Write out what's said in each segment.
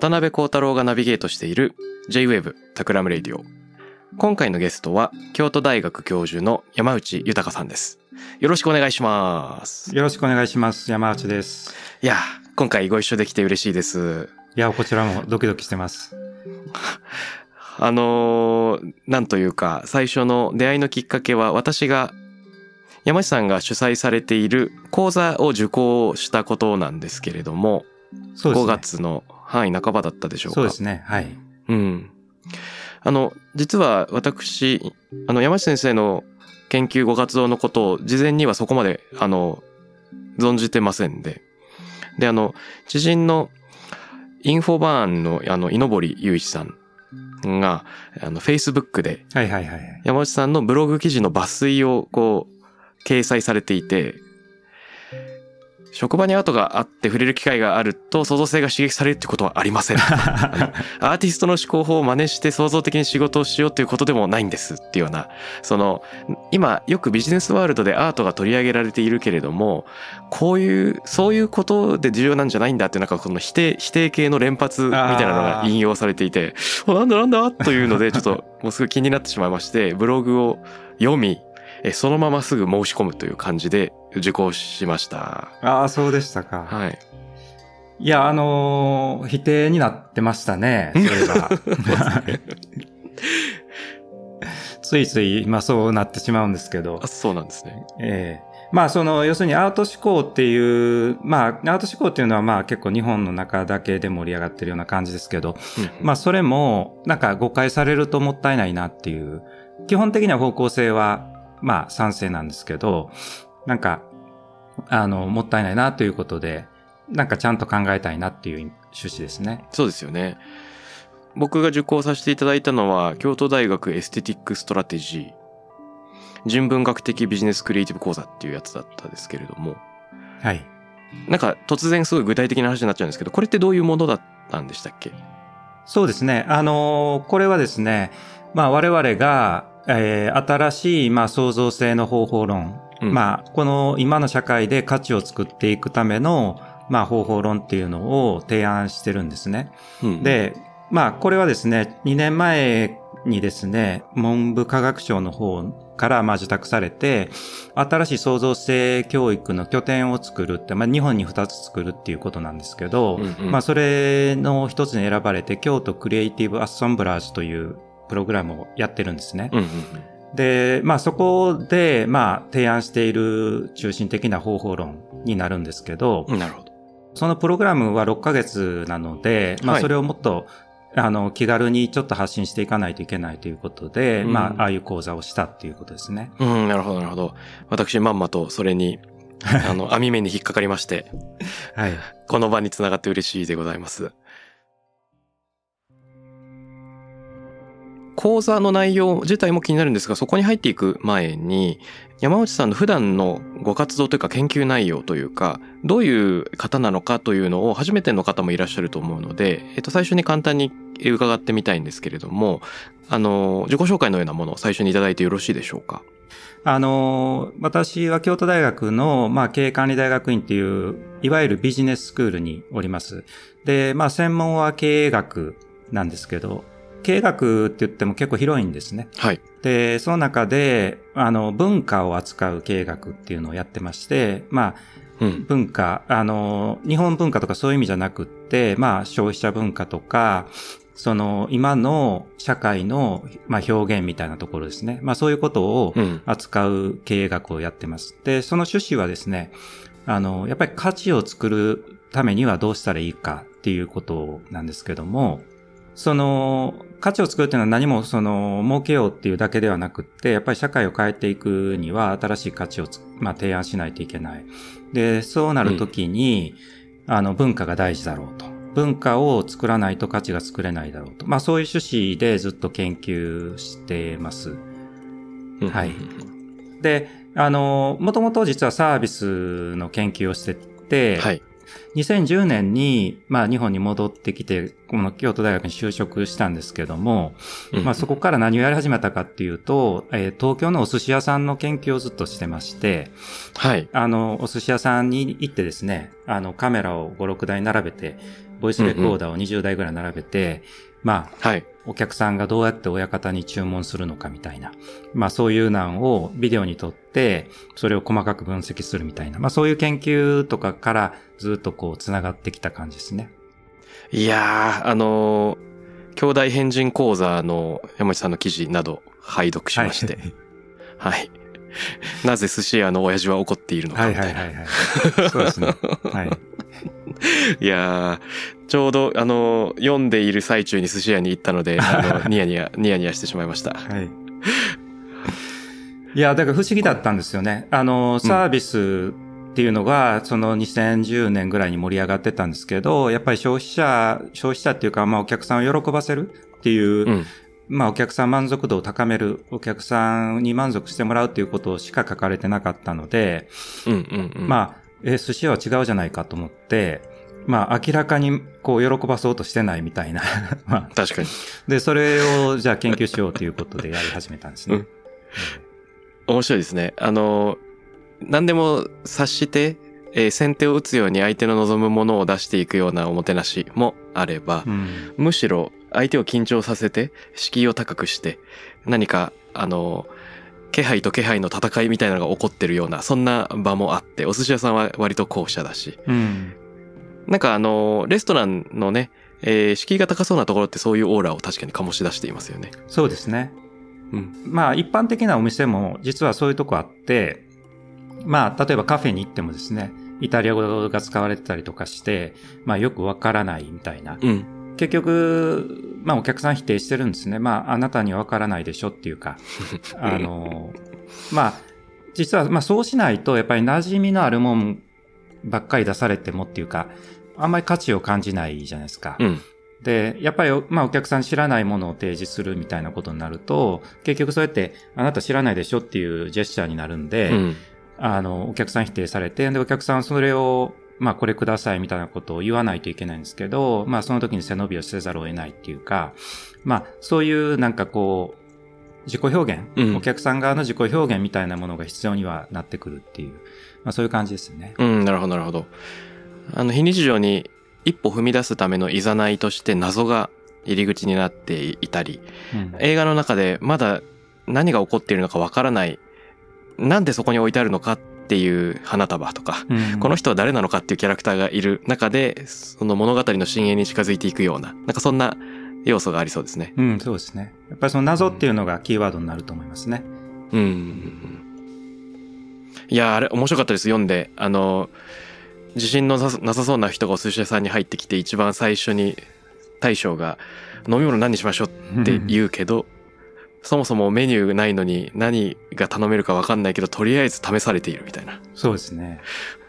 渡辺幸太郎がナビゲートしている J-Wave タクラムレイディオ。今回のゲストは京都大学教授の山内豊さんです。よろしくお願いします。よろしくお願いします。山内です。いや、今回ご一緒できて嬉しいです。いや、こちらもドキドキしてます。あのーなんというか、最初の出会いのきっかけは私が山内さんが主催されている講座を受講したことなんですけれども、5ね。月の範囲半ばだったでしょうか。そうですね。はい。うん。あの、実は私、あの、山下先生の研究ご活動のことを事前にはそこまで、あの、存じてませんで。で、あの、知人のインフォバーンの、あの、井森雄一さんが、あの、Facebook ではいはいはいはい。山内さんのブログ記事の抜粋をこう、掲載されていて、職場にアートがあって触れる機会があると創造性が刺激されるってことはありません。アーティストの思考法を真似して創造的に仕事をしようということでもないんですっていうような、その、今よくビジネスワールドでアートが取り上げられているけれども、こういう、そういうことで重要なんじゃないんだっていうなんかこの否定、否定系の連発みたいなのが引用されていて、おなんだなんだというのでちょっともうすぐ気になってしまいまして、ブログを読み、えそのまますぐ申し込むという感じで受講しました。ああ、そうでしたか。はい。いや、あのー否定になってましたね。それは。ついつい、まあそうなってしまうんですけどあ、。そうなんですね。ええまあその、要するにアート思考っていう、まあアート思考っていうのはまあ結構日本の中だけで盛り上がってるような感じですけど、うんまあそれもなんか誤解されるともったいないなっていう、基本的な方向性はまあ賛成なんですけど、なんか、あの、もったいないなということで、なんかちゃんと考えたいなっていう趣旨ですね。そうですよね。僕が受講させていただいたのは、京都大学エステティックストラテジー、人文学的ビジネスクリエイティブ講座っていうやつだったんですけれども、はい。なんか突然すごい具体的な話になっちゃうんですけど、これってどういうものだったんでしたっけ？そうですね。あのこれはですね、まあ我々が、えー新しい、まあ創造性の方法論、うん。まあこの今の社会で価値を作っていくための、まあ方法論っていうのを提案してるんですね。うん、で、まあこれはですね、2年前にですね、文部科学省の方からまあ受託されて、新しい創造性教育の拠点を作るって、まあ日本に2つ作るっていうことなんですけど、うんうん。まあそれの一つに選ばれて、京都クリエイティブアッサンブラージュというプログラムをやってるんですね。うんうんで、まあそこで、まあ提案している中心的な方法論になるんですけど、うん。なるほど。そのプログラムは6ヶ月なので、まはいあそれをもっと、あの、気軽にちょっと発信していかないといけないということで、うんまあ、ああいう講座をしたっていうことですね。うん、なるほど、なるほど。私、まんまとそれに、あの、網目に引っかかりまして、はい。この場につながって嬉しいでございます。講座の内容自体も気になるんですが、そこに入っていく前に、山内さんの普段のご活動というか研究内容というか、どういう方なのかというのを初めての方もいらっしゃると思うので、えっと、最初に簡単に伺ってみたいんですけれども、あの、自己紹介のようなものを最初にいただいてよろしいでしょうか？あの、私は京都大学の、まあ、経営管理大学院っていう、いわゆるビジネススクールにおります。で、まあ、専門は経営学なんですけど、経営学って言っても結構広いんですね。はい。で、その中で、あの、文化を扱う経営学っていうのをやってまして、まあ、うん。文化、あの、日本文化とかそういう意味じゃなくって、まあ、消費者文化とか、その今の社会の、まあ、表現みたいなところですね。まあそういうことをうん。扱う経営学をやってます。で、その趣旨はですね、あの、やっぱり価値を作るためにはどうしたらいいかっていうことなんですけども、その、価値を作るっていうのは何もその、儲けようっていうだけではなくって、やっぱり社会を変えていくには新しい価値をつまあ、提案しないといけない。で、そうなるときに、あの、文化が大事だろうと。文化を作らないと価値が作れないだろうと。まあ、そういう趣旨でずっと研究してます。うんはいで、あの、もともと実はサービスの研究をしてて、はい。2010年に、まあ、日本に戻ってきて、この京都大学に就職したんですけども、まあ、そこから何をやり始めたかっていうと、えー東京のお寿司屋さんの研究をずっとしてまして、はい。あの、お寿司屋さんに行ってですね、あの、カメラを5、6台並べて、ボイスレコーダーを20台ぐらい並べて、まあ、はい。お客さんがどうやって親方に注文するのかみたいな。まあそういうなんをビデオに撮って、それを細かく分析するみたいな。まあそういう研究とかからずっとこう繋がってきた感じですね。いやー、あのー兄弟変人講座の山内さんの記事など拝読しまして、はい。なぜ寿司屋の親父は怒っているのかはいみたいな。はいはいはい。そうですね。はい。いやー、ちょうど、あのー読んでいる最中に寿司屋に行ったので、あの、ニヤニヤ、ニヤニヤしてしまいました。はい。いや、だから不思議だったんですよね。あの、サービスっていうのが、その2010年ぐらいに盛り上がってたんですけど、やっぱり消費者、消費者っていうか、まあお客さんを喜ばせるっていう、うん。まあお客さん満足度を高める、お客さんに満足してもらうっていうことしか書かれてなかったので、うんうんうん。まあ、え、寿司屋は違うじゃないかと思って、まあ明らかにこう喜ばそうとしてないみたいな。まあ、確かに。で、それをじゃあ研究しようということでやり始めたんですね。うん面白いですね。あの、何でも察して、えー先手を打つように相手の望むものを出していくようなおもてなしもあれば、うんむしろ相手を緊張させて、敷居を高くして、何か、あの、気配と気配の戦いみたいなのが起こってるような、そんな場もあって、お寿司屋さんは割と後者だし、うん。なんかあの、レストランのね、えー敷居が高そうなところってそういうオーラを確かに醸し出していますよね。そうですね。うん。まあ一般的なお店も実はそういうとこあって、まあ例えばカフェに行ってもですね、イタリア語が使われてたりとかして、まあよくわからないみたいな。うん。結局、まあお客さん否定してるんですね。まああなたにはわからないでしょっていうか、あの、まあ実はまあそうしないとやっぱり馴染みのあるもんばっかり出されてもっていうか、あんまり価値を感じないじゃないですか。うん。で、やっぱり、まあ、お客さん知らないものを提示するみたいなことになると、結局そうやって、あなた知らないでしょっていうジェスチャーになるんで、うん。あの、お客さん否定されて、で、お客さんはそれを、まあ、これくださいみたいなことを言わないといけないんですけど、まあ、その時に背伸びをせざるを得ないっていうか、まあ、そういうなんかこう、自己表現、うんお客さん側の自己表現みたいなものが必要にはなってくるっていう、まあ、そういう感じですね。うん、なるほど、なるほど。あの、非日常に一歩踏み出すためのいざないとして謎が入り口になっていたり、うん映画の中でまだ何が起こっているのかわからない、なんでそこに置いてあるのかっていう花束とか、うんこの人は誰なのかっていうキャラクターがいる中で、その物語の深淵に近づいていくような、なんかそんな要素がありそうですね。うん、そうですね。やっぱりその謎っていうのがキーワードになると思いますね。うん。いや、あれ面白かったです、読んで。あの、自信のなさそうな人がお寿司屋さんに入ってきて、一番最初に大将が飲み物何にしましょうって言うけど、そもそもメニューないのに何が頼めるか分かんないけど、とりあえず試されているみたいな。そうですね。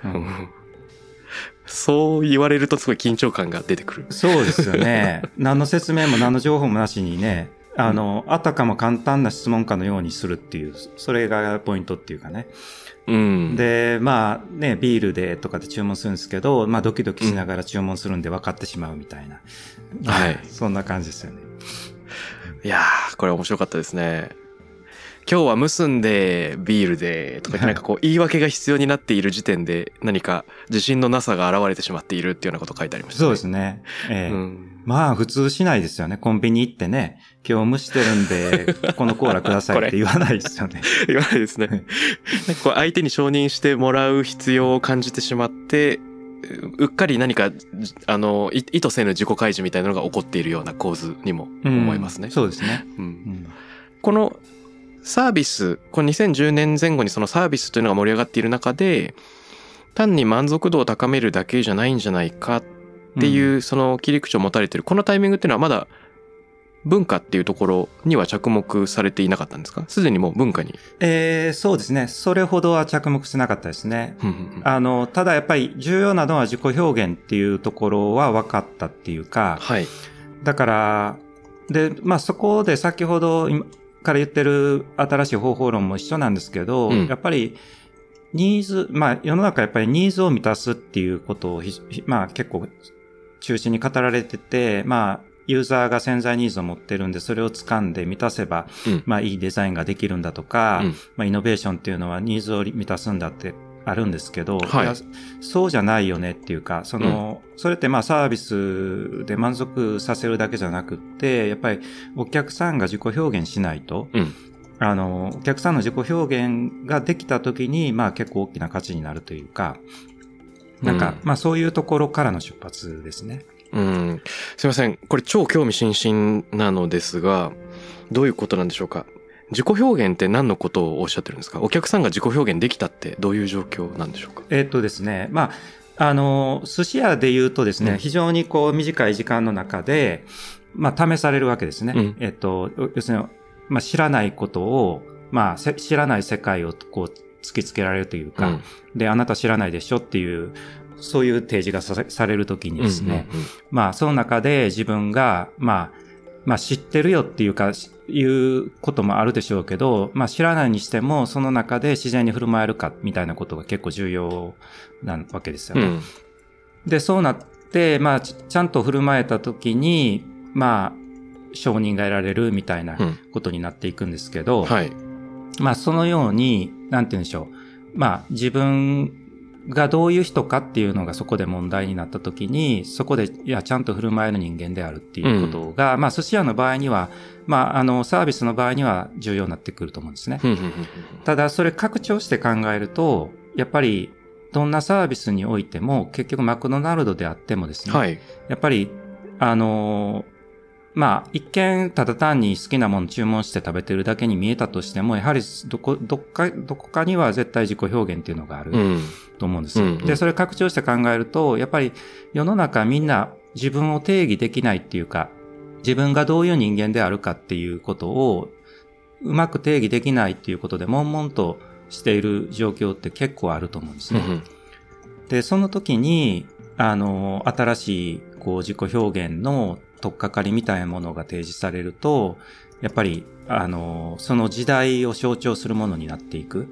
うんそう言われるとすごい緊張感が出てくる。そうですよね。何の説明も何の情報もなしにね、あの、あたかも簡単な質問かのようにするっていう、それがポイントっていうかね。うん。で、まあね、ビールでとかで注文するんですけど、まあドキドキしながら注文するんで分かってしまうみたいな。はい そんな感じですよね。いやー、これ面白かったですね。今日は結んでビールでとかはいなんかこう言い訳が必要になっている時点で何か自信のなさが現れてしまっているっていうようなこと書いてありましたね。そうですね。ええうん。まあ普通しないですよね。コンビニ行ってね、今日蒸してるんで、このコーラくださいって 言わないですよね。言わないですね。なんかこう相手に承認してもらう必要を感じてしまって、うっかり何か、あの、い意図せぬ自己開示みたいなのが起こっているような構図にも思いますね。そうですね。うんうんこのサービス、この2010年前後にそのサービスというのが盛り上がっている中で、単に満足度を高めるだけじゃないんじゃないかっていう、その切り口を持たれている、このタイミングっていうのはまだ文化っていうところには着目されていなかったんですか？すでにもう文化に。えーそうですね。それほどは着目してなかったですね。うんうんうんあの、ただやっぱり重要なのは自己表現っていうところは分かったっていうか、はい。だから、で、まあそこで先ほど今から言ってる新しい方法論も一緒なんですけど、うん。やっぱりニーズ、まあ世の中やっぱりニーズを満たすっていうことをまあ結構中心に語られてて、まあユーザーが潜在ニーズを持ってるんで、それを掴んで満たせば、うん。まあいいデザインができるんだとか、うん。まあイノベーションっていうのはニーズを満たすんだってあるんですけど、はいやそうじゃないよねっていうか、その、それってまあサービスで満足させるだけじゃなくって、やっぱりお客さんが自己表現しないと、うんあの、お客さんの自己表現ができた時に、まあ結構大きな価値になるというか、なんか、うんまあそういうところからの出発ですね。うん。すいません。これ超興味津々なのですが、どういうことなんでしょうか？自己表現って何のことをおっしゃってるんですか？お客さんが自己表現できたってどういう状況なんでしょうか？えっとですね、まあ、あの、寿司屋で言うとですね、うん。非常にこう短い時間の中で、まあ試されるわけですね。うん。えっと、要するに、まあ知らないことを、まあせ知らない世界をこう突きつけられるというか、うん。で、あなた知らないでしょっていう、そういう提示がさされるときにですね、うんうんうん。まあその中で自分が、まあ、まあ知ってるよっていうか、しいうこともあるでしょうけど、まあ知らないにしても、その中で自然に振る舞えるかみたいなことが結構重要なわけですよね。うんで、そうなって、まあちちゃんと振る舞えた時に、まあ、承認が得られるみたいなうんことになっていくんですけど、はい。まあそのように、なんて言うんでしょう。まあ自分がどういう人かっていうのがそこで問題になった時に、そこで、いや、ちゃんと振る舞える人間であるっていうことが、まあ寿司屋の場合には、まああのサービスの場合には重要になってくると思うんですね。うんうんうんうんただそれ拡張して考えると、やっぱりどんなサービスにおいても、結局マクドナルドであってもですね、はい。やっぱり、あのーまあ、一見、ただ単に好きなもの注文して食べてるだけに見えたとしても、やはり、どこ、どっか、どこかには絶対自己表現っていうのがあるうん。と思うんですよ。うんうんで、それ拡張して考えると、やっぱり世の中みんな自分を定義できないっていうか、自分がどういう人間であるかっていうことを、うまく定義できないっていうことで、悶々としている状況って結構あると思うんですね。うんで、その時に、あの、新しい、こう、自己表現の取っかかりみたいなものが提示されると、やっぱり、あの、その時代を象徴するものになっていく。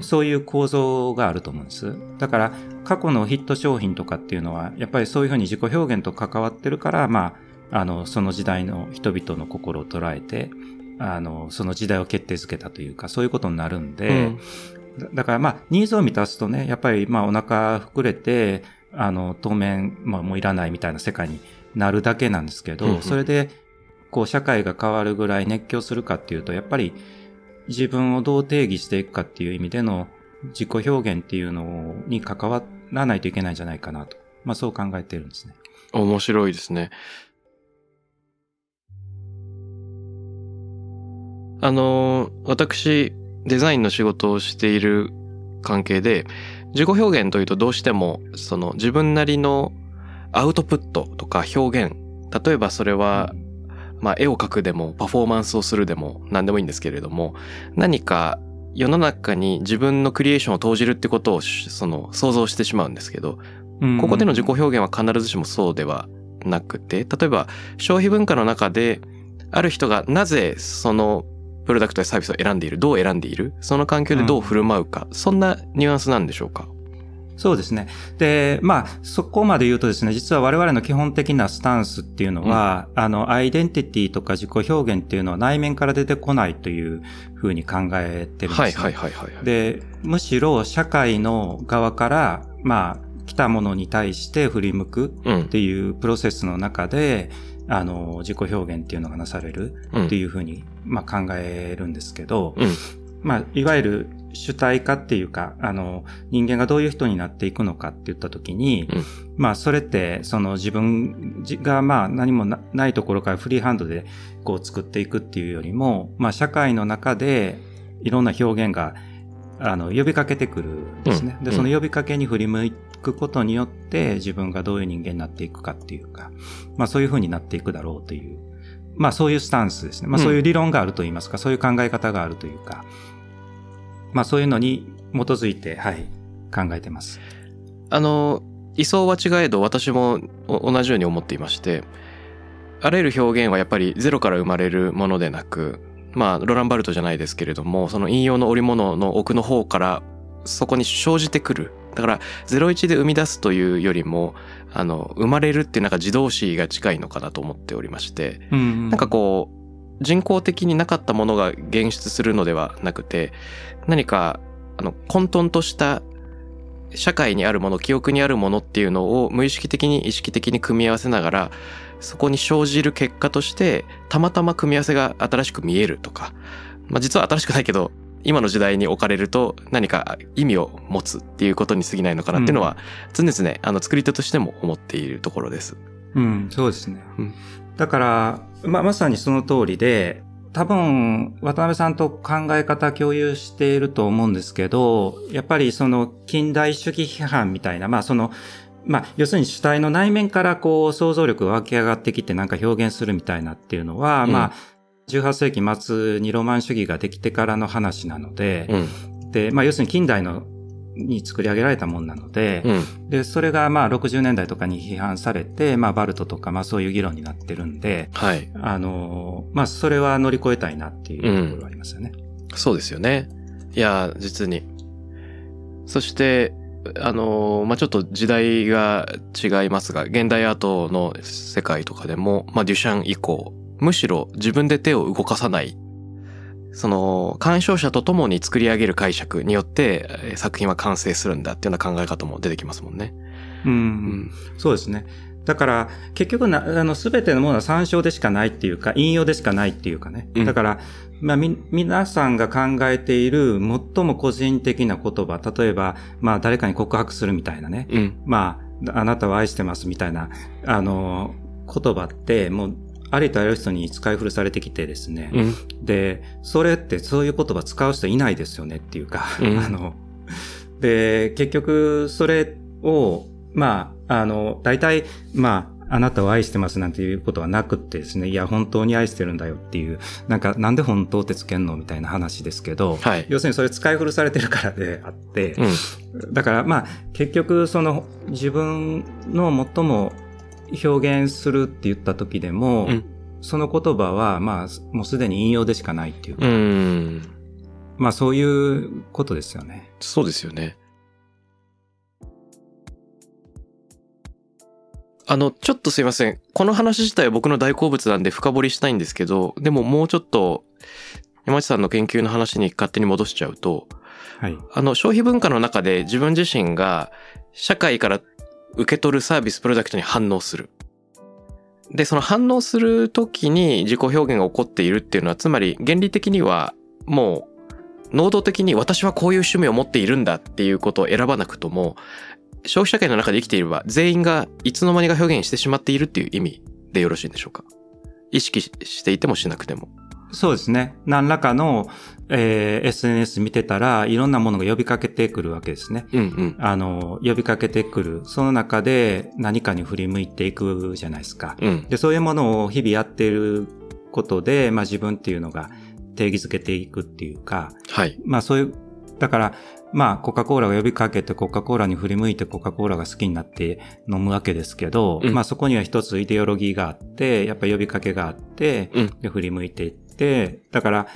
そういう構造があると思うんです。だから、過去のヒット商品とかっていうのは、やっぱりそういうふうに自己表現と関わってるから、まあ、あの、その時代の人々の心を捉えて、あの、その時代を決定づけたというか、そういうことになるんで、うんだだからまあ、ニーズを満たすとね、やっぱりまあお腹膨れて、あの、当面、まあもういらないみたいな世界になるだけなんですけど、それで、こう社会が変わるぐらい熱狂するかっていうと、やっぱり自分をどう定義していくかっていう意味での自己表現っていうのに関わらないといけないんじゃないかなと。まあそう考えてるんですね。面白いですね。あの、私、デザインの仕事をしている関係で、自己表現というとどうしても、その自分なりのアウトプットとか表現、例えばそれは、まあ絵を描くでもパフォーマンスをするでも何でもいいんですけれども、何か世の中に自分のクリエーションを投じるってことをしその想像してしまうんですけど、ここでの自己表現は必ずしもそうではなくて、例えば消費文化の中で、ある人がなぜそのプロダクトやサービスを選んでいる、どう選んでいる、その環境でどう振る舞うか、そんなニュアンスなんでしょうか？そうですね。で、まあ、そこまで言うとですね、実は我々の基本的なスタンスっていうのは、あの、アイデンティティとか自己表現っていうのは内面から出てこないというふうに考えてるんです、ね。はいはいはいはいはい。で、むしろ社会の側から、まあ、来たものに対して振り向くうんっ。ていうプロセスの中で、あの、自己表現っていうのがなされるうんっていうふうに、まあ考えるんですけど、うん。まあ、いわゆる主体化っていうか、あの、人間がどういう人になっていくのかって言ったときに、うんまあ、それって、その自分が、まあ、何もなないところからフリーハンドで、こう作っていくっていうよりも、まあ、社会の中で、いろんな表現が、あの、呼びかけてくるんですね。で、うんうんその呼びかけに振り向くことによって、自分がどういう人間になっていくかっていうか、まあ、そういう風になっていくだろうという、まあ、そういうスタンスですね。まあ、うんそういう理論があると言いますか、そういう考え方があるというか、まあ、そういうのに基づいて、はい、考えてます。あの、位相は違えど私もお同じように思っていまして、あらゆる表現はやっぱりゼロから生まれるものでなく、まあ、ロランバルトじゃないですけれども、その引用の織物の奥の方からそこに生じてくる。だから、01で生み出すというよりも、あの、生まれるっていうなんか自動詞が近いのかなと思っておりまして、うんなんかこう、人工的になかったものが現出するのではなくて、何か、あの、混沌とした社会にあるもの、記憶にあるものっていうのを無意識的に意識的に組み合わせながら、そこに生じる結果として、たまたま組み合わせが新しく見えるとか、まあ実は新しくないけど、今の時代に置かれると何か意味を持つっていうことに過ぎないのかなっていうのは、常々、あの、作り手としても思っているところです。うん、そうですね。うんだから、ま、まさにその通りで、多分、渡辺さんと考え方共有していると思うんですけど、やっぱりその近代主義批判みたいな、まあその、まあ、要するに主体の内面からこう想像力が湧き上がってきてなんか表現するみたいなっていうのは、うんまあ、18世紀末にロマン主義ができてからの話なので、うん。で、まあ要するに近代のに作り上げられたもんなので、うん。で、それがまあ60年代とかに批判されて、まあバルトとかまあそういう議論になってるんで、はい。あのーまあそれは乗り越えたいなっていうところがありますよね。そうですよね。いや、実に。そして、あの、まあ、ちょっと時代が違いますが、現代アートの世界とかでも、まあ、デュシャン以降、むしろ自分で手を動かさない、その、鑑賞者と共に作り上げる解釈によって、えー作品は完成するんだっていうような考え方も出てきますもんね。うん、うん。そうですね。だから、結局な、あの、すべてのものは参照でしかないっていうか、引用でしかないっていうかね。うんだから、まあ、み、皆さんが考えている最も個人的な言葉、例えば、まあ、誰かに告白するみたいなね。うん。まあ、あなたを愛してますみたいな、あの、言葉って、もう、ありとあらゆる人に使い古されてきてですね。うん。で、それってそういう言葉使う人いないですよねっていうか、うんあの、で、結局それを、まあ、あの、大体、まあ、あなたを愛してますなんていうことはなくってですね、いや、本当に愛してるんだよっていう、なんか、なんで本当ってつけんのみたいな話ですけど、はい。要するにそれ使い古されてるからであって、うん。だからまあ結局その自分の最も表現するって言った時でも、うんその言葉はまあもうすでに引用でしかないっていうか、うん。まあそういうことですよね。そうですよね。あの、ちょっとすいません。この話自体は僕の大好物なんで深掘りしたいんですけど、でももうちょっと、山内さんの研究の話に勝手に戻しちゃうと、はい。あの、消費文化の中で自分自身が社会から受け取るサービス、プロダクトに反応する。で、その反応するときに自己表現が起こっているっていうのは、つまり原理的にはもう、能動的に私はこういう趣味を持っているんだっていうことを選ばなくとも、消費社会の中で生きていれば全員がいつの間にか表現してしまっているっていう意味でよろしいんでしょうか？意識していてもしなくても。そうですね。何らかの、えー SNS 見てたらいろんなものが呼びかけてくるわけですね。うんうん。あの、呼びかけてくる。その中で何かに振り向いていくじゃないですか。うん。で、そういうものを日々やっていることで、まあ自分っていうのが定義づけていくっていうか、はい。まあそういう、だから、まあコカ・コーラが呼びかけてコカ・コーラに振り向いてコカ・コーラが好きになって飲むわけですけど、うんまあそこには一つイデオロギーがあって、やっぱ呼びかけがあって、うんで振り向いていって、だから、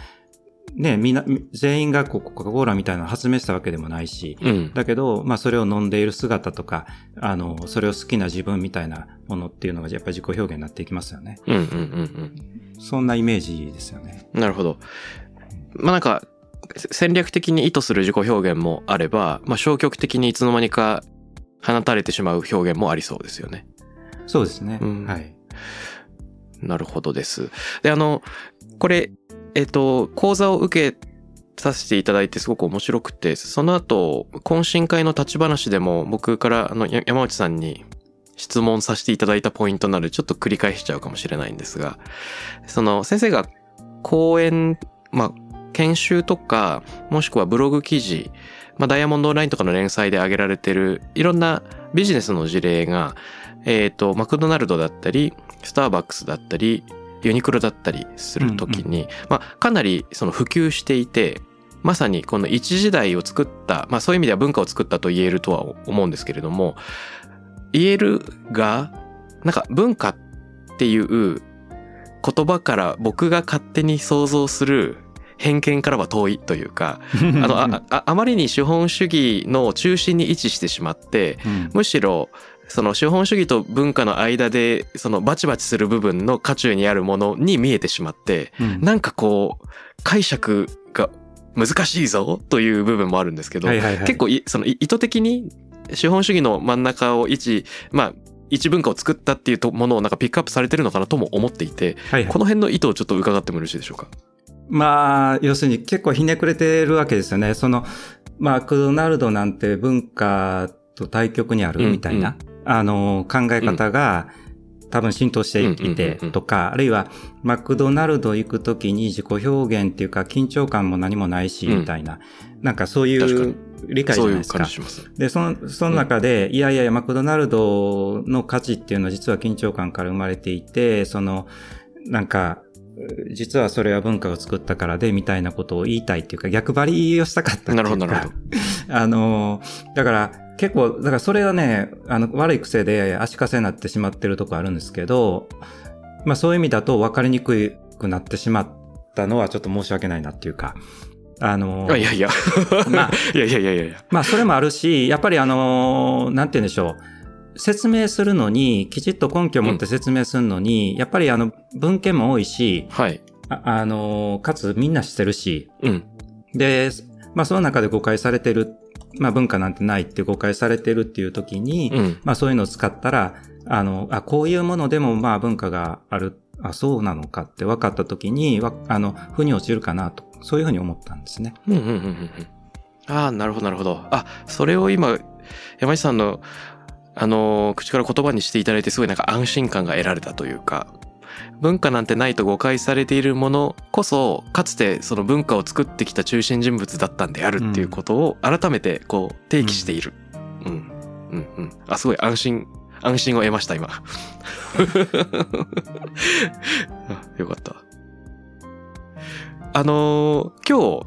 ね、みんな、全員がこうコカ・コーラみたいなのを発明したわけでもないし、うん。だけど、まあそれを飲んでいる姿とか、あの、それを好きな自分みたいなものっていうのがやっぱり自己表現になっていきますよね。うんうんうんそんなイメージですよね。うん。なるほど。まあなんか、せ戦略的に意図する自己表現もあれば、まあ消極的にいつの間にか放たれてしまう表現もありそうですよね。そうですね。うんはい。なるほどです。で、あの、これ、えっ、と、講座を受けさせていただいてすごく面白くて、その後、懇親会の立ち話でも僕からあの山内さんに質問させていただいたポイントなのでちょっと繰り返しちゃうかもしれないんですが、その先生が講演、まあ、研修とか、もしくはブログ記事、まあ、ダイヤモンドオンラインとかの連載で挙げられてるいろんなビジネスの事例が、えっ、と、マクドナルドだったり、スターバックスだったり、ユニクロだったりするときに、まあ、かなりその普及していて、まさにこの一時代を作った、まあそういう意味では文化を作ったと言えるとは思うんですけれども、言えるが、なんか文化っていう言葉から僕が勝手に想像する偏見からは遠いというか、あの、あまりに資本主義の中心に位置してしまって、うん。むしろその資本主義と文化の間でそのバチバチする部分の渦中にあるものに見えてしまってうん。なんかこう解釈が難しいぞという部分もあるんですけど、はいはいはい。結構いそのい意図的に資本主義の真ん中を一まあ一文化を作ったっていうとものをなんかピックアップされてるのかなとも思っていてはいはい。この辺の意図をちょっと伺ってもよろしいでしょうか？まあ、要するに結構ひねくれてるわけですよね。その、マクドナルドなんて文化と対極にあるうんみたいな、あの、考え方が、多分浸透していてうんうんうんうんとか、あるいはマクドナルド行くときに自己表現っていうか緊張感も何もないし、うんみたいな。なんかそういう理解じゃそうないいうですか感じ。します。で、その、その中で、いやいやいや、マクドナルドの価値っていうのは実は緊張感から生まれていて、その、なんか、う実はそれは文化を作ったからで、みたいなことを言いたいっていうか、逆張りをしたかったっていうか。なるほどなるほど。あの、だから、結構、だからそれはね、あの、悪い癖で足かせになってしまってるとこあるんですけど、まあそういう意味だと分かりにくくなってしまったのはちょっと申し訳ないなっていうか、あの、あいやいや。まあ いやいやいやいや。まあ、それもあるし、やっぱりあのーなんて言うんでしょう。説明するのに、きちっと根拠を持って説明するのに、やっぱりあの、文献も多いし、はい。あ、あのーかつみんな知ってるし、うん。で、まあ、その中で誤解されてる、まあ、文化なんてないって誤解されてるっていう時に、うん。まあ、そういうのを使ったら、あの、あ、こういうものでもまあ、文化がある、あ、そうなのかって分かった時に、わあの、腑に落ちるかなと、そういうふうに思ったんですね。うんうんうんうんうん。ああ、なるほどなるほど。あ、それを今、山下さんの、あのー、口から言葉にしていただいてすごいなんか安心感が得られたというか、文化なんてないと誤解されているものこそ、かつてその文化を作ってきた中心人物だったんであるっていうことを改めてこう提起している。うん。うんうん。あ、すごい安心、安心を得ました、今。あよかった。あのー今日、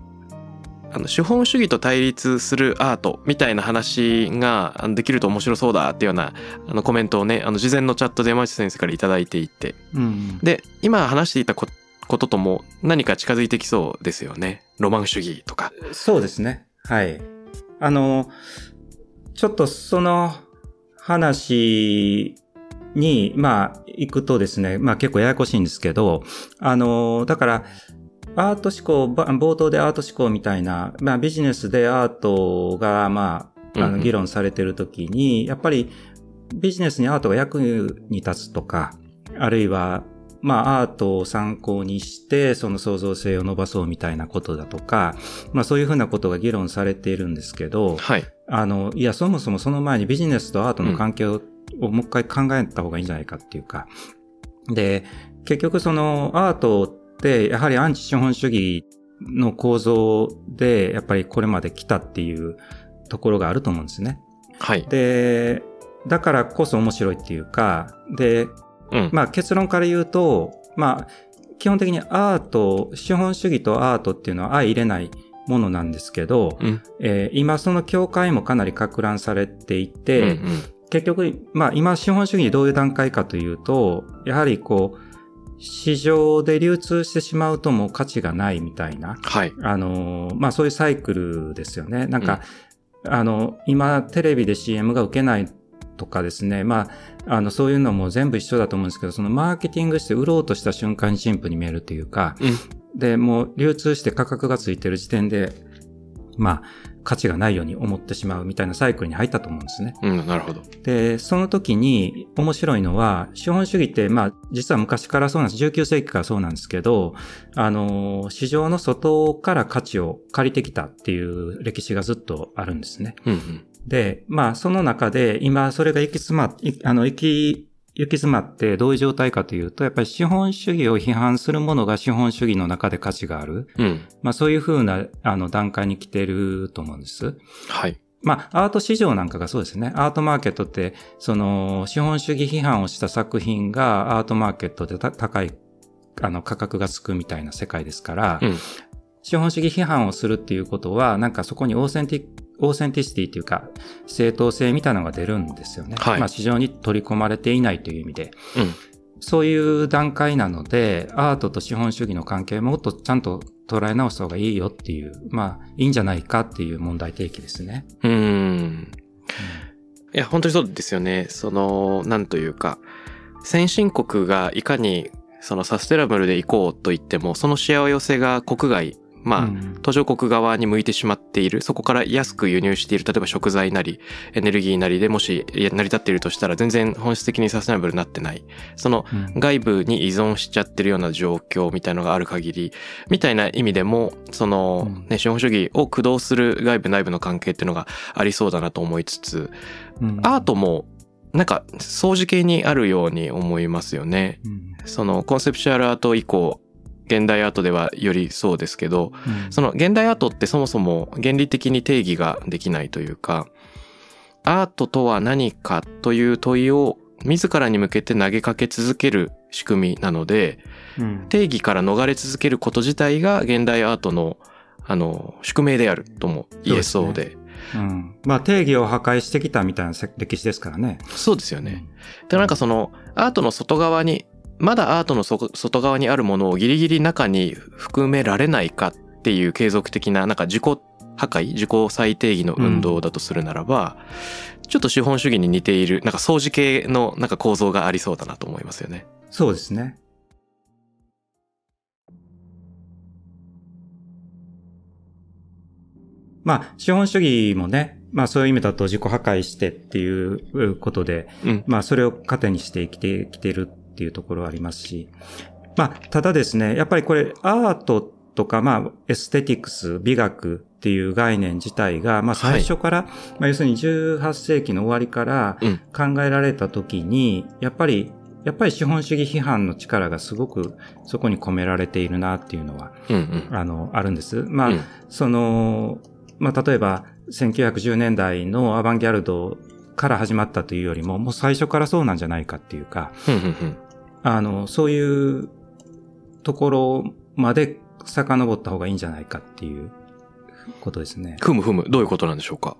あの資本主義と対立するアートみたいな話ができると面白そうだっていうようなあのコメントをねあの事前のチャットで山内先生から頂いていてうん。で今話していたここととも何か近づいてきそうですよねロマン主義とかそうですね。はい。あの、ちょっとその話に、まあ、行くとですね、まあ結構ややこしいんですけど、あの、だから、アート思考、ば冒頭でアート思考みたいな、まあビジネスでアートが、まあ、あうんうん。の議論されてるときに、やっぱりビジネスにアートが役に立つとか、あるいは、まあアートを参考にして、その創造性を伸ばそうみたいなことだとか、まあそういうふうなことが議論されているんですけど、はい。あの、いや、そもそもその前にビジネスとアートの関係を,、もう一回考えた方がいいんじゃないかっていうか。で、結局そのアートやはりアンチ資本主義の構造で、やっぱりこれまで来たっていうところがあると思うんですね。はい。で、だからこそ面白いっていうか、で、うん。まあ結論から言うと、まあ、基本的にアート、資本主義とアートっていうのは相入れないものなんですけど、うん。えー今その境界もかなり拡乱されていうんて、うん。結局、まあ今資本主義どういう段階かというと、やはりこう、市場で流通してしまうともう価値がないみたいな、はい。あのーまあそういうサイクルですよね。なんか、あの、今テレビで CM が受けないとかですね、まあ、あの、そういうのも全部一緒だと思うんですけど、そのマーケティングして売ろうとした瞬間に陳腐に見えるというか、うん。で、もう流通して価格がついてる時点で、ま価値がないように思ってしまうみたいなサイクルに入ったと思うんですね。うん、なるほど。で、その時に面白いのは、資本主義って、まあ、実は昔からそうなんです。19世紀からそうなんですけど、あの、市場の外から価値を借りてきたっていう歴史がずっとあるんですね。うんうん。で、まあ、その中で、今、それが行き詰ま、いあの、行き、行き詰まってどういう状態かというと、やっぱり資本主義を批判するものが資本主義の中で価値がある。うん。まあ、そういうふうな、あの、段階に来てると思うんです。はい。まあ、アート市場なんかがそうですね。アートマーケットって、その、資本主義批判をした作品がアートマーケットでた高い、あの、価格がつくみたいな世界ですから、うん。資本主義批判をするっていうことは、なんかそこに authenti authenticity っていうか、正当性みたいなのが出るんですよね。はいまあ市場に取り込まれていないという意味で。うん。そういう段階なので、アートと資本主義の関係もっとちゃんと捉え直した方がいいよっていう、まあ、いいんじゃないかっていう問題提起ですね。うーん。いや、本当にそうですよね。その、なんというか、先進国がいかに、そのサステナブルで行こうと言っても、そのしわ寄せが国外、まあ、うん。途上国側に向いてしまっている、そこから安く輸入している、例えば食材なり、エネルギーなりでもし成り立っているとしたら、全然本質的にサステナブルになってない。そのうん。外部に依存しちゃってるような状況みたいのがある限り、みたいな意味でも、そのうん、ね、資本主義を駆動する外部内部の関係っていうのがありそうだなと思いつつ、うん。アートも、なんか、相似系にあるように思いますよね。うん。その、コンセプチュアルアート以降、現代アートではよりそうですけど、うんその現代アートってそもそも原理的に定義ができないというか、アートとは何かという問いを自らに向けて投げかけ続ける仕組みなので、うん定義から逃れ続けること自体が現代アートの、あの、宿命であるとも言えそうで。うんまあ定義を破壊してきたみたいな歴史ですからね。そうですよね。で、なんかその、アートの外側に、まだアートのそ外側にあるものをギリギリ中に含められないかっていう継続的な、なんか自己破壊、自己再定義の運動だとするならば、ちょっと資本主義に似ている、なんか相似系のなんか構造がありそうだなと思いますよね。そうですね。まあ、資本主義もね、まあそういう意味だと自己破壊してっていうことで、うん。まあそれを糧にして生きてきてるっていうところはありますし、まあただですね、やっぱりこれアートとかまあエステティクス、美学っていう概念自体が、まあ最初から、まあ要するに18世紀の終わりからうん考えられた時に、やっぱりやっぱり資本主義批判の力がすごくそこに込められているなっていうのは、うんうん。あの、あるんです。まあ、うんその、まあ、例えば、1910年代のアバンギャルドから始まったというよりも、もう最初からそうなんじゃないかっていうか、うんうんうん。あの、そういうところまで遡った方がいいんじゃないかっていうことですね。ふむふむ、どういうことなんでしょうか？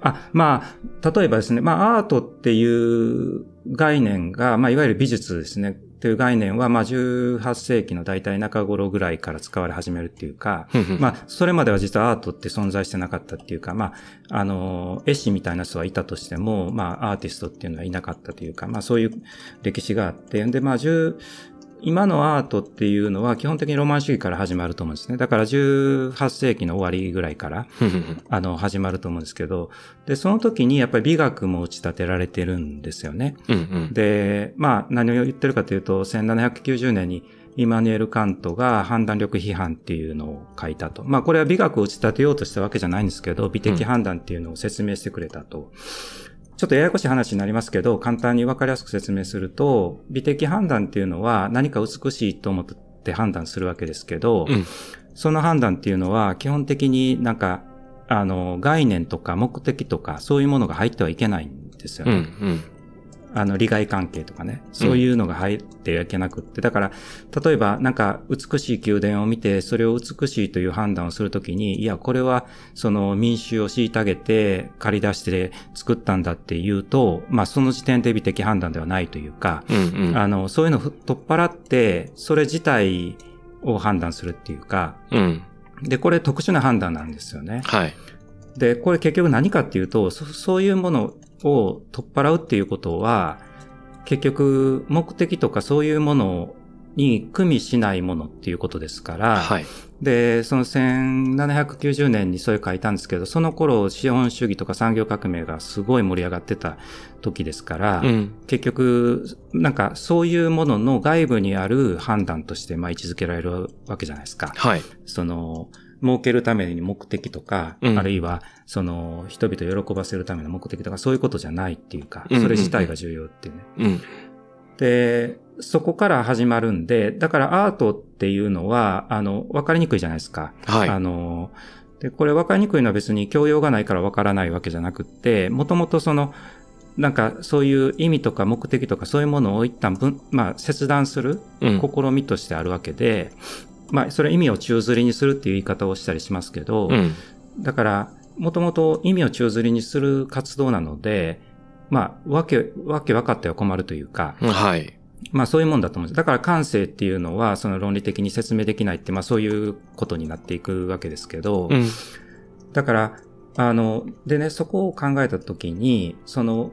あ、まあ、例えばですね、まあ、アートっていう概念が、まあ、いわゆる美術ですね、っていう概念は、まあ、18世紀の大体中頃ぐらいから使われ始めるっていうか、まあ、それまでは実はアートって存在してなかったっていうか、まあ、あの、絵師みたいな人はいたとしても、まあ、アーティストっていうのはいなかったというか、まあ、そういう歴史があって、で、まあ、10今のアートっていうのは基本的にロマン主義から始まると思うんですね。だから18世紀の終わりぐらいから、うんうんうんあの、始まると思うんですけど、で、その時にやっぱり美学も打ち立てられてるんですよね。うんうん。で、まあ、何を言ってるかというと、1790年にイマニュエル・カントが判断力批判っていうのを書いたと。まあ、これは美学を打ち立てようとしたわけじゃないんですけど、美的判断っていうのを説明してくれたと。ちょっとややこしい話になりますけど、簡単にわかりやすく説明すると、美的判断っていうのは何か美しいと思って判断するわけですけど、うんその判断っていうのは基本的になんか、あの、概念とか目的とかそういうものが入ってはいけないんですようんうね。ん。あの、利害関係とかね。そういうのが入ってはいけなくって。だから、例えばなんか美しい宮殿を見て、それを美しいという判断をするときに、いや、これはその民衆を虐げて借り出して作ったんだって言うと、まあその時点で美的判断ではないというか、うんうん。あの、そういうのを取っ払って、それ自体を判断するっていうか、うん。で、これ特殊な判断なんですよね。はい。で、これ結局何かっていうと、そそういうものを取っ払うっていうことは、結局目的とかそういうものに組みしないものっていうことですから、はい。で、その1790年にそれ書いたんですけど、その頃資本主義とか産業革命がすごい盛り上がってた時ですから、うん。結局、なんかそういうものの外部にある判断としてまあ位置づけられるわけじゃないですか。はい。その、儲けるために目的とか、うんあるいは、その、人々を喜ばせるための目的とか、そういうことじゃないっていうか、うんうんうんそれ自体が重要っていうね。うん。で、そこから始まるんで、だからアートっていうのは、あの、わかりにくいじゃないですか。はい。あの、で、これ分かりにくいのは別に教養がないから分からないわけじゃなくって、もともとその、なんかそういう意味とか目的とかそういうものを一旦分、まあ切断するうん。試みとしてあるわけで、まあそれ意味を宙吊りにするっていう言い方をしたりしますけど、うん。だから、もともと意味を宙吊りにする活動なので、まあ、わけ、わけ分かっては困るというか、はい。まあそういうもんだと思うんです。だから感性っていうのは、その論理的に説明できないって、まあそういうことになっていくわけですけど、うん。だから、あの、でね、そこを考えたときに、その、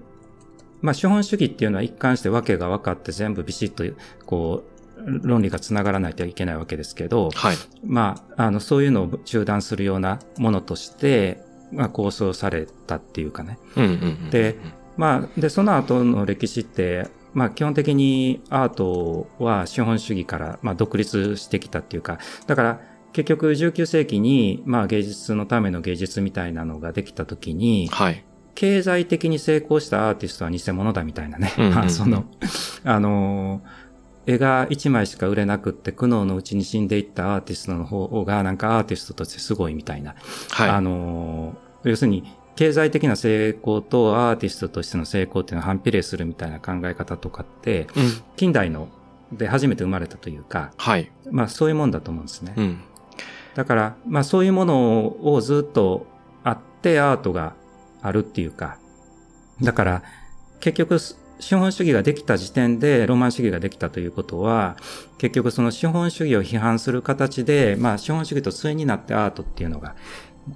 まあ資本主義っていうのは一貫してわけが分かって全部ビシッと、こう、論理がつながらないといけないわけですけど、はい。まあ、あの、そういうのを中断するようなものとして、まあ構想されたっていうかね。で、まあ、で、その後の歴史って、まあ基本的にアートは資本主義からまあ独立してきたっていうか、だから結局19世紀にまあ芸術のための芸術みたいなのができた時に、はい。経済的に成功したアーティストは偽物だみたいなね。その、あの絵が一枚しか売れなくって苦悩のうちに死んでいったアーティストの方がなんかアーティストとしてすごいみたいな。あはい。の、要するに、経済的な成功とアーティストとしての成功っていうのは反比例するみたいな考え方とかって、うん。近代ので初めて生まれたというか、はい。まあそういうもんだと思うんですね。うん。だから、まあそういうものをずっとあってアートがあるっていうか、だから結局資本主義ができた時点でロマン主義ができたということは、結局その資本主義を批判する形で、まあ資本主義と対になってアートっていうのが、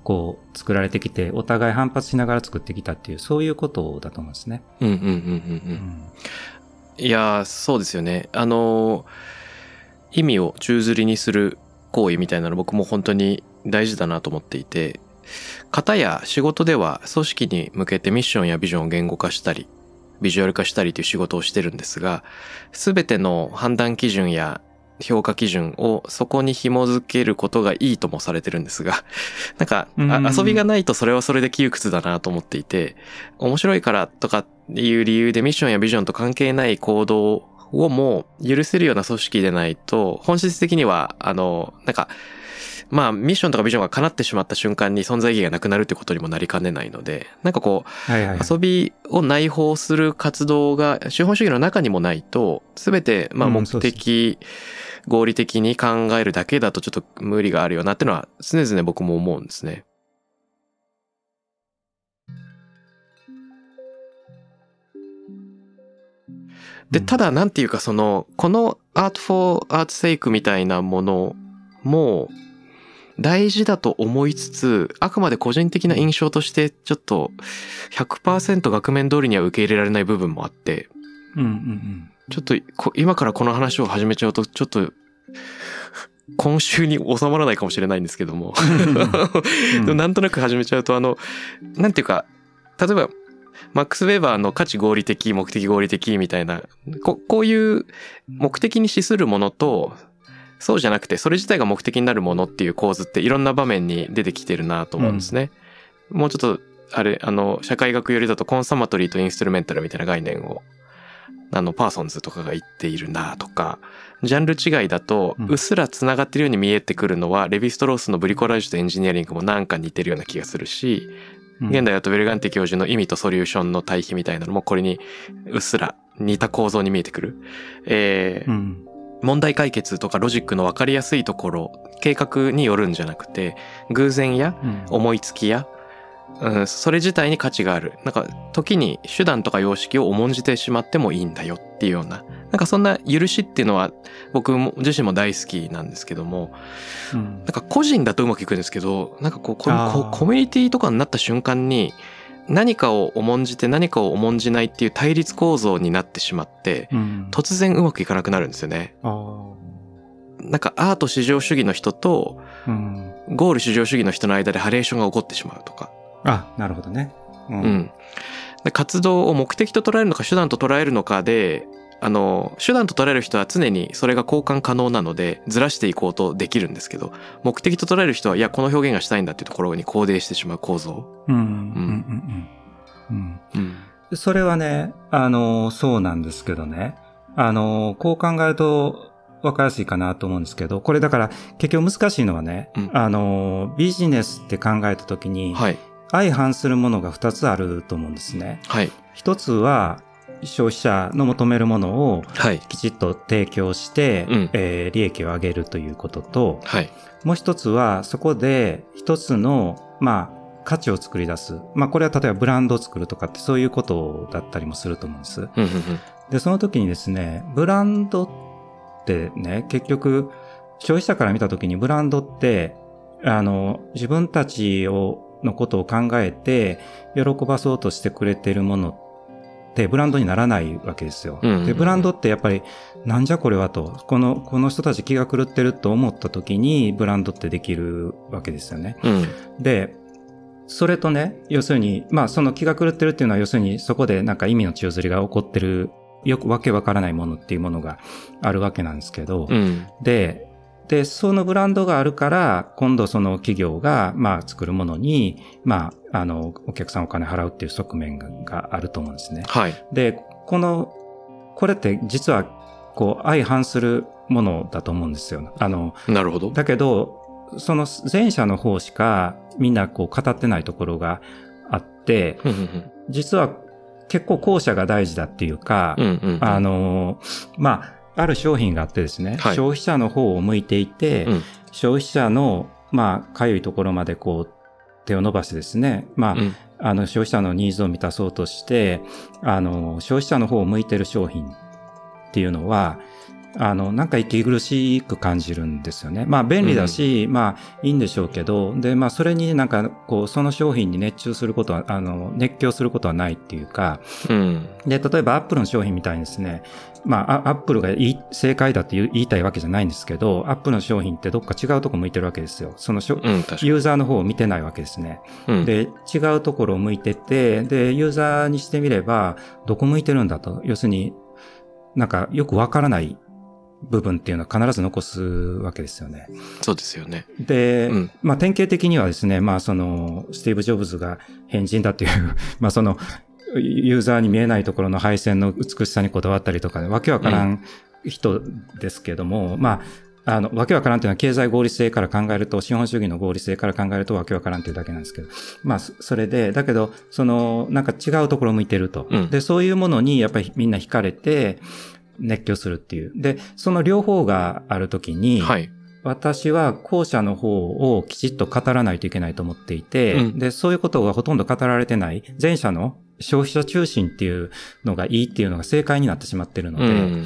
こう作られてきて、お互い反発しながら作ってきたっていう、そういうことだと思うんですね。うん。うん。うん。うん。う。うんんいやー、そうですよね。あのー、意味を宙吊りにする行為みたいなの僕も本当に大事だなと思っていて、方や仕事では組織に向けてミッションやビジョンを言語化したり、ビジュアル化したりという仕事をしてるんですが、すべての判断基準や評価基準をそこに紐づけることがいいともされてるんですが、なんか、遊びがないとそれはそれで窮屈だなと思っていて、面白いからとかっていう理由でミッションやビジョンと関係ない行動をも許せるような組織でないと、本質的には、あの、なんか、まあ、ミッションとかビジョンが叶ってしまった瞬間に存在意義がなくなるってことにもなりかねないので、なんかこう、はいはいはい。遊びを内包する活動が資本主義の中にもないと、すべて、まあ目うんそうです的、合理的に考えるだけだとちょっと無理があるよなっていうのは常々僕も思うんですね。で、うんただなんていうかその、このアートフォーアーツセイクみたいなものも大事だと思いつつ、あくまで個人的な印象としてちょっと100%額面通りには受け入れられない部分もあって、うんうんうん。ちょっとこ今からこの話を始めちゃうと、ちょっと、今週に収まらないかもしれないんですけども。もなんとなく始めちゃうと、あの、なんていうか、例えば、マックス・ウェーバーの価値合理的、目的合理的みたいな、ここういう目的に資するものと、そうじゃなくて、それ自体が目的になるものっていう構図っていろんな場面に出てきてるなと思うんですね。もうちょっと、あれ、あの、社会学よりだとコンサマトリーとインストゥルメンタルみたいな概念を、あの、パーソンズとかが言っているなとか、ジャンル違いだとうん、うっすら繋がってるように見えてくるのは、レヴィストロースのブリコラージュとエンジニアリングもなんか似てるような気がするし、うん現代だとベルガンティ教授の意味とソリューションの対比みたいなのもこれにうっすら似た構造に見えてくる。えーうん。問題解決とかロジックの分かりやすいところ、計画によるんじゃなくて、偶然やうん。思いつきや、うん、それ自体に価値がある。なんか、時に手段とか様式を重んじてしまってもいいんだよっていうような、なんかそんな許しっていうのは僕も自身も大好きなんですけども、うん。なんか個人だとうまくいくんですけど、なんかこうコミュニティとかになった瞬間に、何かを重んじて何かを重んじないっていう対立構造になってしまってうん突然うまくいかなくなるんですよね。なんかアート至上主義の人とうん。ゴール至上主義の人の間でハレーションが起こってしまうとか。あ、なるほどね。ううん。で活動を目的と捉えるのか手段と捉えるのかで、あの、手段と捉える人は常にそれが交換可能なのでずらしていこうとできるんですけど、目的と捉える人は、いや、この表現がしたいんだっていうところに肯定してしまう構造。うん。うん。それはね、あの、そうなんですけどね。あの、こう考えると分かりやすいかなと思うんですけど、これだから結局難しいのはね、うんあの、ビジネスって考えたときに、はい。相反するものが2つあると思うんですね。はい。一つは、消費者の求めるものをはい。きちっと提供して、うんえー利益を上げるということと、はい。もう一つは、そこで一つの、まあ、価値を作り出す。まあ、これは例えばブランドを作るとかってそういうことだったりもすると思うんです。で、その時にですね、ブランドってね、結局、消費者から見た時にブランドって、あの、自分たちを、のことを考えて、喜ばそうとしてくれてるものって、ブランドにならないわけですよ。うんうんうんで、ブランドってやっぱり、なんじゃこれはと、この、この人たち気が狂ってると思った時に、ブランドってできるわけですよね。うん。で、それとね、要するに、まあその気が狂ってるっていうのは要するにそこでなんか意味の宙吊りが起こってる、よくわけわからないものっていうものがあるわけなんですけど、うん。で、で、そのブランドがあるから、今度その企業が、まあ作るものに、まあ、あの、お客さんお金払うっていう側面ががあると思うんですね。はい。で、この、これって実は、こう、相反するものだと思うんですよ。あの、なるほど。だけど、その前者の方しかみんなこう語ってないところがあって、実は結構後者が大事だっていうか、うん。うんうんうん。あの、まあ、ある商品があってですね、はい。消費者の方を向いていて、うん。消費者の、まあ、かゆいところまでこう、手を伸ばしてですね、まあ、うん。あの、消費者のニーズを満たそうとして、あの、消費者の方を向いてる商品っていうのは、あの、なんか息苦しく感じるんですよね。まあ便利だし、まあいいんでしょうけど、で、まあそれになんかこう、その商品に熱中することは、あの、熱狂することはないっていうか、うん。で、例えばアップルの商品みたいにですね、まあ、あアップルがいい正解だって言いたいわけじゃないんですけど、アップルの商品ってどっか違うとこ向いてるわけですよ。そのしょ、うん。ユーザーの方を見てないわけですね。うん、で、違うところを向いてて、で、ユーザーにしてみれば、どこ向いてるんだと。要するに、なんかよくわからない部分っていうのは必ず残すわけですよね。そうですよね。で、うんまあ典型的にはですね、まあその、スティーブ・ジョブズが変人だっていう、まあその、ユーザーに見えないところの配線の美しさにこだわったりとか、わけわからん人ですけども、まあ、あの、わけわからんっていうのは経済合理性から考えると、資本主義の合理性から考えるとわけわからんっていうだけなんですけど、まあ、そそれで、だけど、その、なんか違うところを向いてると。うんで、そういうものにやっぱりみんな惹かれて、熱狂するっていう。で、その両方があるときに、はい。私は後者の方をきちっと語らないといけないと思っていて、うんで、そういうことがほとんど語られてない、前者の消費者中心っていうのがいいっていうのが正解になってしまってるので、うん。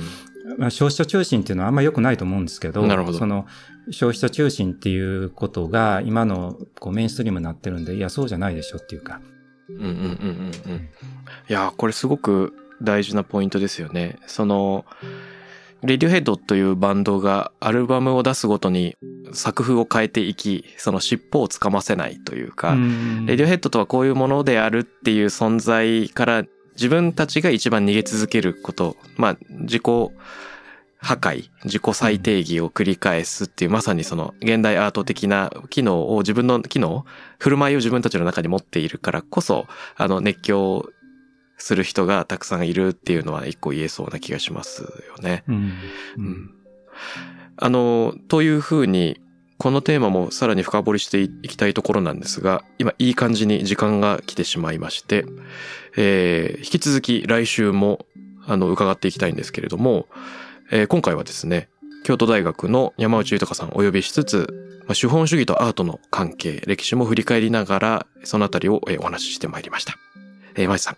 まあ消費者中心っていうのはあんま良くないと思うんですけど、どその消費者中心っていうことが今のこうメインストリームになってるんで、いや、そうじゃないでしょっていうか。うんうんうんうんうん。いやー、これすごく大事なポイントですよね。その、レディオヘッドというバンドがアルバムを出すごとに作風を変えていき、その尻尾をつかませないというか、レディオヘッドとはこういうものであるっていう存在から自分たちが一番逃げ続けること、まあ自己破壊、自己再定義を繰り返すっていうまさにその現代アート的な機能を自分の機能、振る舞いを自分たちの中に持っているからこそ、あの熱狂する人がたくさんいるっていうのは一個言えそうな気がしますよね。うん。う。うんんあの、というふうに、このテーマもさらに深掘りしていきたいところなんですが、今いい感じに時間が来てしまいまして、えー引き続き来週も、あの、伺っていきたいんですけれども、えー今回はですね、京都大学の山内豊さんをお呼びしつつ、まあ、資本主義とアートの関係、歴史も振り返りながら、そのあたりをえーお話ししてまいりました。えー、山内さん、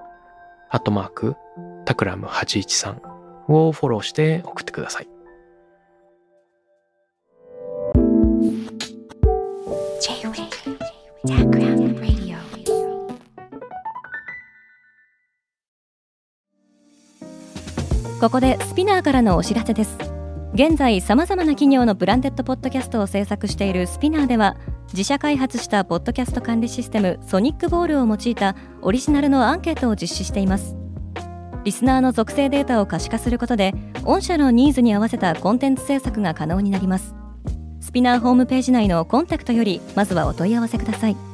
アットマーク、タクラム813をフォローして送ってください。ここでスピナーからのお知らせです現在さまざまな企業のブランデッドポッドキャストを制作しているスピナーでは自社開発したポッドキャスト管理システムソニックボールを用いたオリジナルのアンケートを実施しています。リスナーの属性データを可視化することで御社のニーズに合わせたコンテンツ制作が可能になります。スピナーホームページ内のコンタクトよりまずはお問い合わせください。